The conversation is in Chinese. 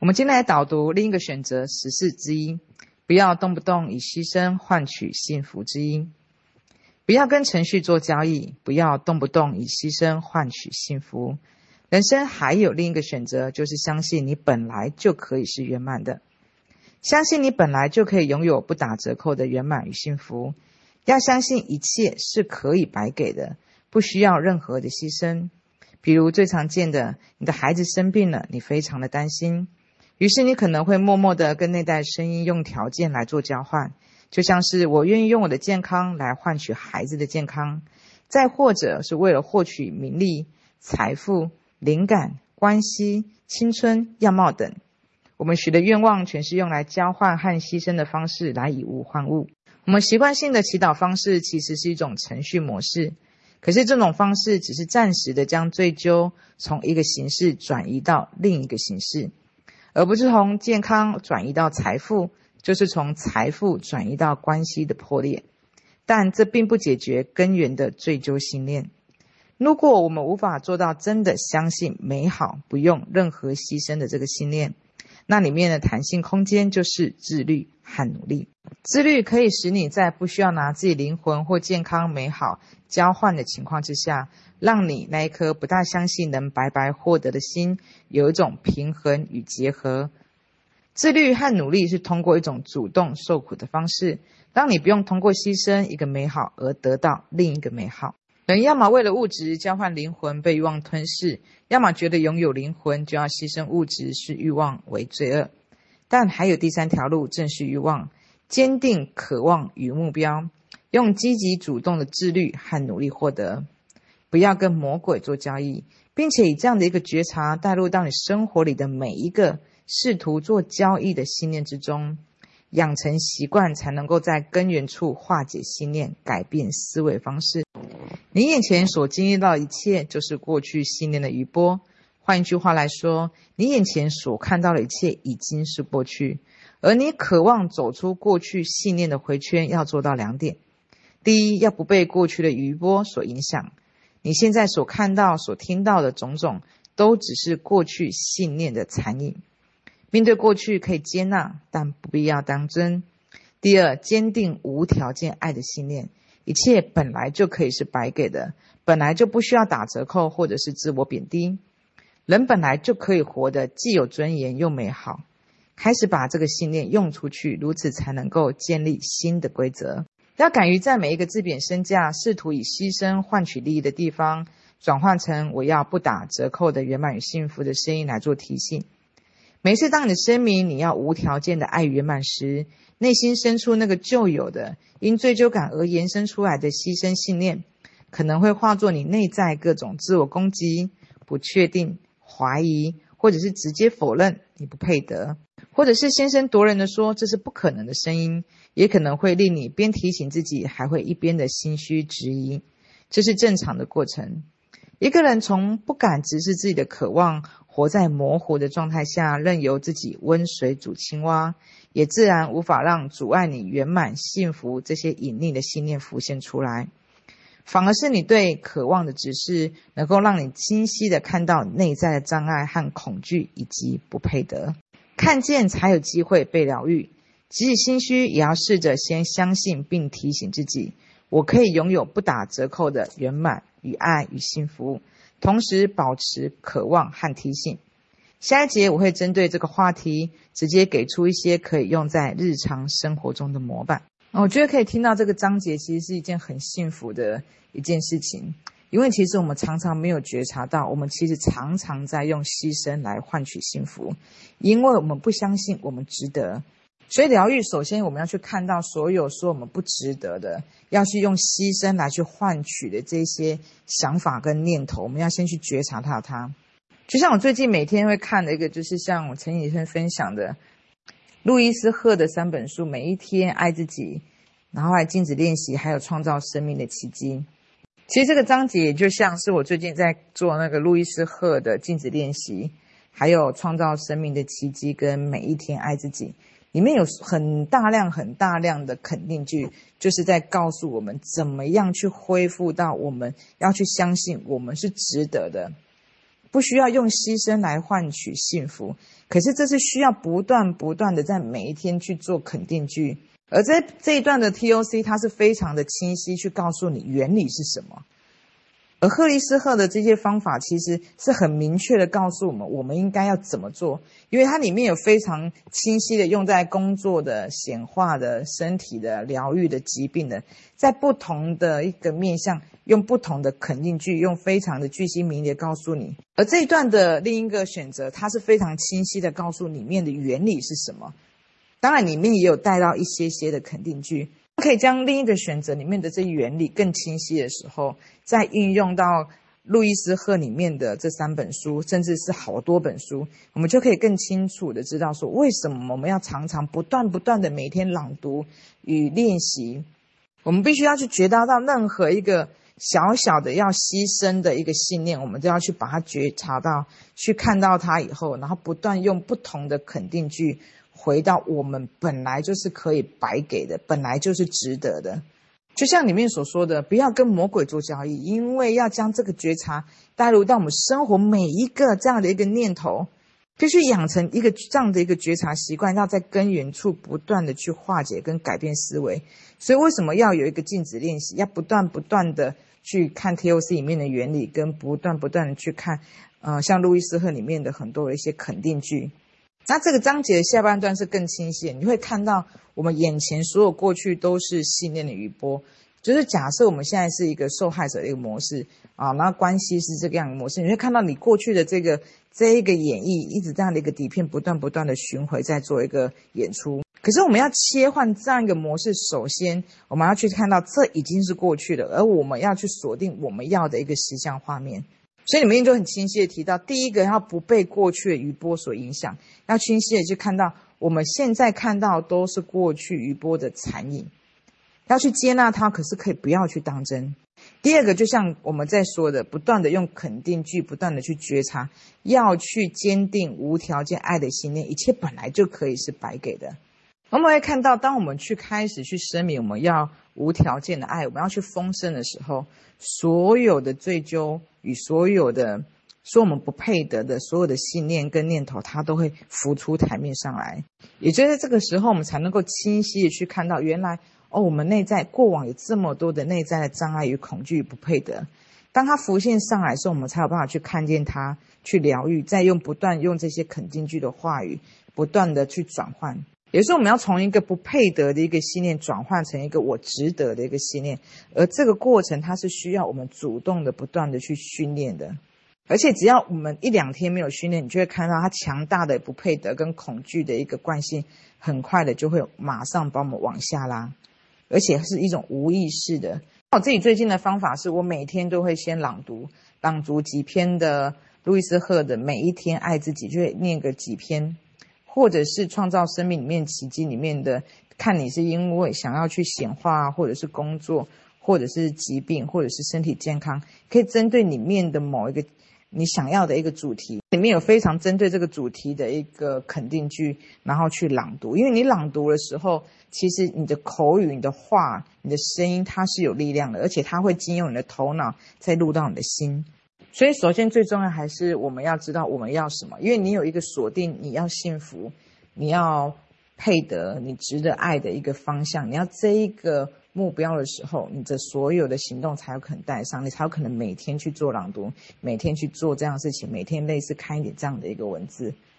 我们今天来导读另一个选择十四之一：不要动不动以牺牲换取幸福之一。不要跟程序做交易，不要动不动以牺牲换取幸福。人生还有另一个选择，就是相信你本来就可以是圆满的，相信你本来就可以拥有不打折扣的圆满与幸福。要相信一切是可以白给的，不需要任何的牺牲。比如最常见的，你的孩子生病了，你非常的担心，于是你可能会默默的跟内在声音用条件来做交换，就像是我愿意用我的健康来换取孩子的健康，再或者是为了获取名利、财富、灵感、关系、青春、样貌等，我们许的愿望全是用来交换和牺牲的方式来以物换物。我们习惯性的祈祷方式其实是一种程序模式，可是这种方式只是暂时的将追究从一个形式转移到另一个形式，而不是从健康转移到财富，就是从财富转移到关系的破裂。但这并不解决根源的追究信念。如果我们无法做到真的相信美好不用任何牺牲的这个信念，那里面的弹性空间就是自律和努力。自律可以使你在不需要拿自己灵魂或健康美好交换的情况之下，让你那一颗不大相信能白白获得的心有一种平衡与结合。自律和努力是通过一种主动受苦的方式，当你不用通过牺牲一个美好而得到另一个美好。人要么为了物质交换灵魂被欲望吞噬，要么觉得拥有灵魂就要牺牲物质视欲望为罪恶。但还有第三条路，正是欲望，坚定渴望与目标，用积极主动的自律和努力获得。不要跟魔鬼做交易，并且以这样的一个觉察带入到你生活里的每一个试图做交易的信念之中，养成习惯，才能够在根源处化解信念，改变思维方式。你眼前所经历到的一切，就是过去信念的余波。换一句话来说，你眼前所看到的一切已经是过去，而你渴望走出过去信念的回圈，要做到两点：第一，要不被过去的余波所影响。你现在所看到、所听到的种种，都只是过去信念的残影。面对过去可以接纳，但不必要当真。第二，坚定无条件爱的信念。一切本来就可以是白给的，本来就不需要打折扣或者是自我贬低，人本来就可以活得既有尊严又美好。开始把这个信念用出去，如此才能够建立新的规则。要敢于在每一个自贬身价、试图以牺牲换取利益的地方，转换成我要不打折扣的圆满与幸福的声音来做提醒。每次当你的声明你要无条件的爱与圆满时，内心深处那个旧有的因罪疚感而延伸出来的牺牲信念，可能会化作你内在各种自我攻击、不确定、怀疑，或者是直接否认你不配得，或者是先声夺人的说这是不可能的声音，也可能会令你边提醒自己，还会一边的心虚质疑。这是正常的过程。一个人从不敢直视自己的渴望。活在模糊的状态下，任由自己温水煮青蛙，也自然无法让阻碍你圆满幸福这些隐匿的信念浮现出来。反而是你对渴望的指示，能够让你清晰地看到内在的障碍和恐惧，以及不配得。看见才有机会被疗愈，即使心虚，也要试着先相信，并提醒自己：我可以拥有不打折扣的圆满与爱与幸福。同时保持渴望和提醒。下一节我会针对这个话题，直接给出一些可以用在日常生活中的模板。我觉得可以听到这个章节，其实是一件很幸福的一件事情，因为其实我们常常没有觉察到，我们其实常常在用牺牲来换取幸福，因为我们不相信我们值得。所以疗愈，首先我们要去看到所有说我们不值得的，要去用牺牲来去换取的这些想法跟念头，我们要先去觉察它。它就像我最近每天会看的一个，就是像我陈以生分享的路易斯贺的三本书，每一天爱自己，然后还镜子练习，还有创造生命的奇迹。其实这个章节就像是我最近在做那个路易斯贺的镜子练习，还有创造生命的奇迹，跟每一天爱自己。里面有很大量、很大量的肯定句，就是在告诉我们怎么样去恢复到我们要去相信我们是值得的。不需要用牺牲来换取幸福。可是这是需要不断不断的在每一天去做肯定句。而在这一段的 TOC，它是非常的清晰，去告诉你原理是什么。而赫利斯赫的这些方法，其实是很明确的告诉我们，我们应该要怎么做。因为它里面有非常清晰的用在工作的、显化的、身体的、疗愈的、疾病的，在不同的一个面向，用不同的肯定句，用非常的巨细靡遗的告诉你。而这一段的另一个选择，它是非常清晰的告诉里面的原理是什么。当然，里面也有带到一些些的肯定句，可以将另一个选择里面的这原理更清晰的时候，再运用到路易斯贺里面的这三本书，甚至是好多本书，我们就可以更清楚的知道说，为什么我们要常常不断不断的每天朗读与练习，我们必须要去觉察到任何一个小小的要牺牲的一个信念，我们都要去把它觉察到，去看到它以后，然后不断用不同的肯定句。回到我们本来就是可以白给的，本来就是值得的。就像里面所说的，不要跟魔鬼做交易，因为要将这个觉察带入到我们生活每一个这样的一个念头，必须养成一个这样的一个觉察习惯，要在根源处不断的去化解跟改变思维。所以为什么要有一个静止练习？要不断不断的去看 TOC 里面的原理，跟不断不断的去看，呃，像路易斯赫里面的很多的一些肯定句。那这个章节的下半段是更清晰，你会看到我们眼前所有过去都是信念的余波，就是假设我们现在是一个受害者的一个模式啊，那关系是这个样的模式，你会看到你过去的这个这一个演绎，一直这样的一个底片不断不断的巡回在做一个演出。可是我们要切换这样一个模式，首先我们要去看到这已经是过去的，而我们要去锁定我们要的一个实像画面。所以里面就很清晰的提到，第一个要不被过去的余波所影响，要清晰的去看到我们现在看到都是过去余波的残影，要去接纳它，可是可以不要去当真。第二个就像我们在说的，不断的用肯定句，不断的去觉察，要去坚定无条件爱的信念，一切本来就可以是白给的。我们会看到，当我们去开始去声明我们要无条件的爱，我们要去丰盛的时候，所有的追究。与所有的说我们不配得的所有的信念跟念头，它都会浮出台面上来。也就在这个时候，我们才能够清晰的去看到，原来哦，我们内在过往有这么多的内在的障碍与恐惧与不配得。当它浮现上来的时候，我们才有办法去看见它，去疗愈，再用不断用这些肯定句的话语，不断的去转换。也就是我们要从一个不配得的一个信念转换成一个我值得的一个信念，而这个过程它是需要我们主动的、不断的去训练的。而且只要我们一两天没有训练，你就会看到它强大的不配得跟恐惧的一个惯性，很快的就会马上把我们往下拉，而且是一种无意识的。我自己最近的方法是我每天都会先朗读朗读几篇的路易斯赫的《每一天爱自己》，就会念个几篇。或者是创造生命里面奇迹里面的，看你是因为想要去显化，或者是工作，或者是疾病，或者是身体健康，可以针对里面的某一个你想要的一个主题，里面有非常针对这个主题的一个肯定句，然后去朗读。因为你朗读的时候，其实你的口语、你的话、你的声音，它是有力量的，而且它会经由你的头脑再录到你的心。所以，首先最重要还是我们要知道我们要什么，因为你有一个锁定，你要幸福，你要配得，你值得爱的一个方向，你要这一个目标的时候，你的所有的行动才有可能带上，你才有可能每天去做朗读，每天去做这样的事情，每天类似看一点这样的一个文字。